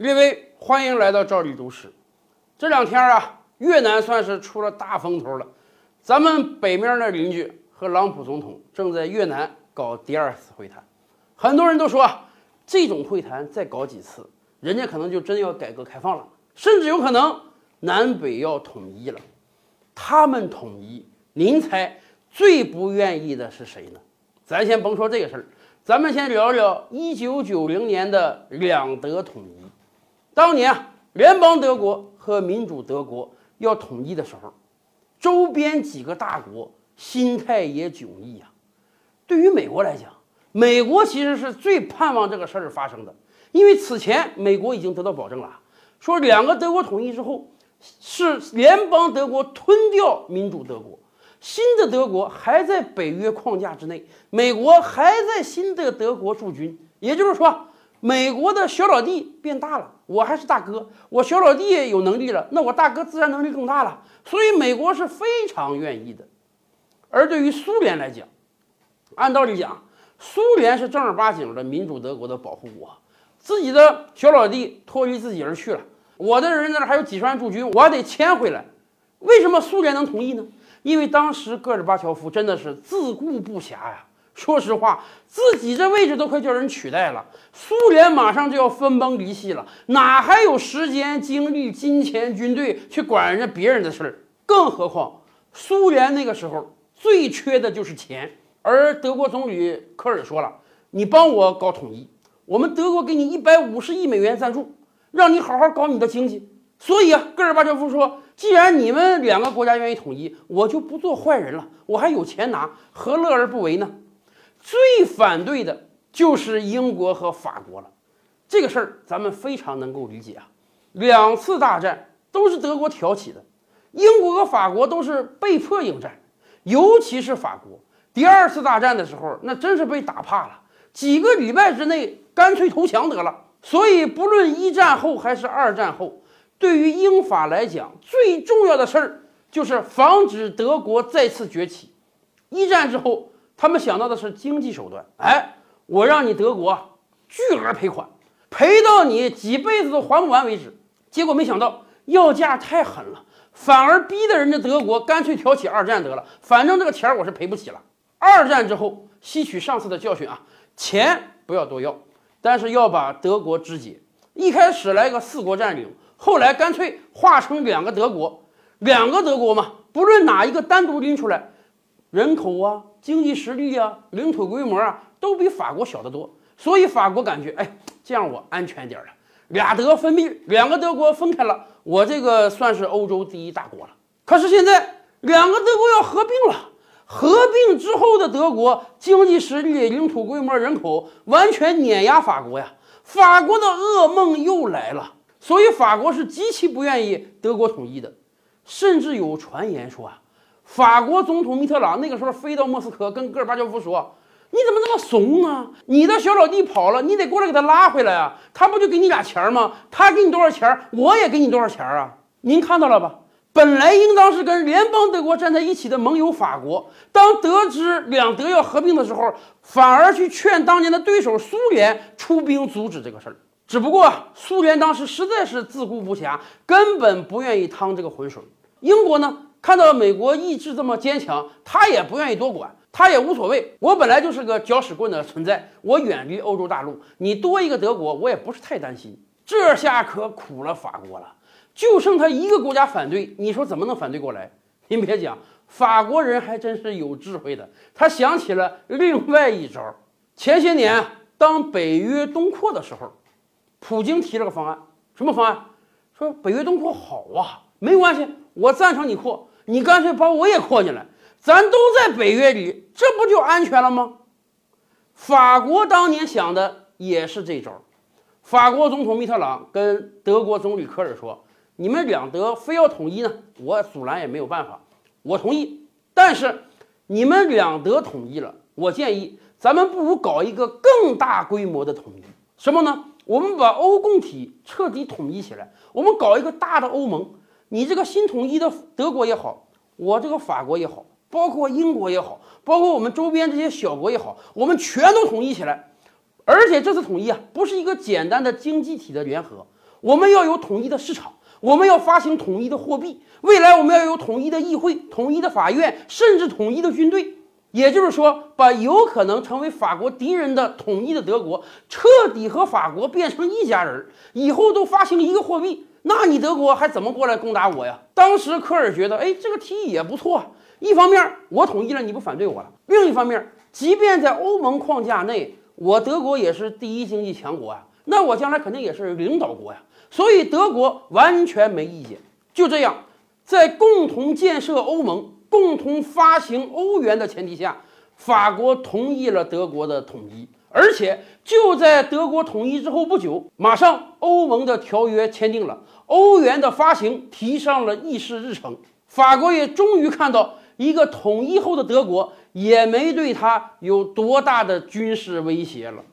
列位，欢迎来到赵立都市。这两天啊，越南算是出了大风头了。咱们北面的邻居和朗普总统正在越南搞第二次会谈。很多人都说，这种会谈再搞几次，人家可能就真要改革开放了，甚至有可能南北要统一了。他们统一，您猜最不愿意的是谁呢？咱先甭说这个事儿。咱们先聊聊一九九零年的两德统一。当年啊，联邦德国和民主德国要统一的时候，周边几个大国心态也迥异呀。对于美国来讲，美国其实是最盼望这个事儿发生的，因为此前美国已经得到保证了，说两个德国统一之后，是联邦德国吞掉民主德国。新的德国还在北约框架之内，美国还在新的德国驻军，也就是说，美国的小老弟变大了，我还是大哥，我小老弟有能力了，那我大哥自然能力更大了，所以美国是非常愿意的。而对于苏联来讲，按道理讲，苏联是正儿八经的民主德国的保护国，自己的小老弟脱离自己而去了，我的人那还有几十万驻军，我还得迁回来，为什么苏联能同意呢？因为当时戈尔巴乔夫真的是自顾不暇呀。说实话，自己这位置都快叫人取代了，苏联马上就要分崩离析了，哪还有时间、精力、金钱、军队去管人家别人的事儿？更何况，苏联那个时候最缺的就是钱。而德国总理科尔说了：“你帮我搞统一，我们德国给你一百五十亿美元赞助，让你好好搞你的经济。”所以啊，戈尔巴乔夫说：“既然你们两个国家愿意统一，我就不做坏人了，我还有钱拿，何乐而不为呢？”最反对的就是英国和法国了。这个事儿咱们非常能够理解啊。两次大战都是德国挑起的，英国和法国都是被迫应战，尤其是法国，第二次大战的时候那真是被打怕了，几个礼拜之内干脆投降得了。所以不论一战后还是二战后。对于英法来讲，最重要的事儿就是防止德国再次崛起。一战之后，他们想到的是经济手段。哎，我让你德国巨额赔款，赔到你几辈子都还不完为止。结果没想到要价太狠了，反而逼得人家德国干脆挑起二战得了。反正这个钱我是赔不起了。二战之后，吸取上次的教训啊，钱不要多要，但是要把德国肢解。一开始来个四国占领。后来干脆划成两个德国，两个德国嘛，不论哪一个单独拎出来，人口啊、经济实力啊、领土规模啊，都比法国小得多。所以法国感觉，哎，这样我安全点了。俩德分闭，两个德国分开了，我这个算是欧洲第一大国了。可是现在两个德国要合并了，合并之后的德国经济实力、领土规模、人口完全碾压法国呀，法国的噩梦又来了。所以法国是极其不愿意德国统一的，甚至有传言说啊，法国总统密特朗那个时候飞到莫斯科跟戈尔巴乔夫说：“你怎么这么怂啊？你的小老弟跑了，你得过来给他拉回来啊！他不就给你俩钱吗？他给你多少钱，我也给你多少钱啊！您看到了吧？本来应当是跟联邦德国站在一起的盟友法国，当得知两德要合并的时候，反而去劝当年的对手苏联出兵阻止这个事儿。”只不过苏联当时实在是自顾不暇，根本不愿意趟这个浑水。英国呢，看到美国意志这么坚强，他也不愿意多管，他也无所谓。我本来就是个搅屎棍的存在，我远离欧洲大陆，你多一个德国，我也不是太担心。这下可苦了法国了，就剩他一个国家反对，你说怎么能反对过来？您别讲，法国人还真是有智慧的，他想起了另外一招。前些年当北约东扩的时候。普京提了个方案，什么方案？说北约东扩好啊，没关系，我赞成你扩，你干脆把我也扩进来，咱都在北约里，这不就安全了吗？法国当年想的也是这招。法国总统密特朗跟德国总理科尔说：“你们两德非要统一呢，我阻拦也没有办法，我同意。但是你们两德统一了，我建议咱们不如搞一个更大规模的统一，什么呢？”我们把欧共体彻底统一起来，我们搞一个大的欧盟。你这个新统一的德国也好，我这个法国也好，包括英国也好，包括我们周边这些小国也好，我们全都统一起来。而且这次统一啊，不是一个简单的经济体的联合，我们要有统一的市场，我们要发行统一的货币，未来我们要有统一的议会、统一的法院，甚至统一的军队。也就是说，把有可能成为法国敌人的统一的德国彻底和法国变成一家人，以后都发行一个货币，那你德国还怎么过来攻打我呀？当时科尔觉得，哎，这个提议也不错。一方面我统一了，你不反对我了；另一方面，即便在欧盟框架内，我德国也是第一经济强国啊，那我将来肯定也是领导国呀。所以德国完全没意见。就这样，在共同建设欧盟。共同发行欧元的前提下，法国同意了德国的统一，而且就在德国统一之后不久，马上欧盟的条约签订了，欧元的发行提上了议事日程。法国也终于看到，一个统一后的德国也没对他有多大的军事威胁了。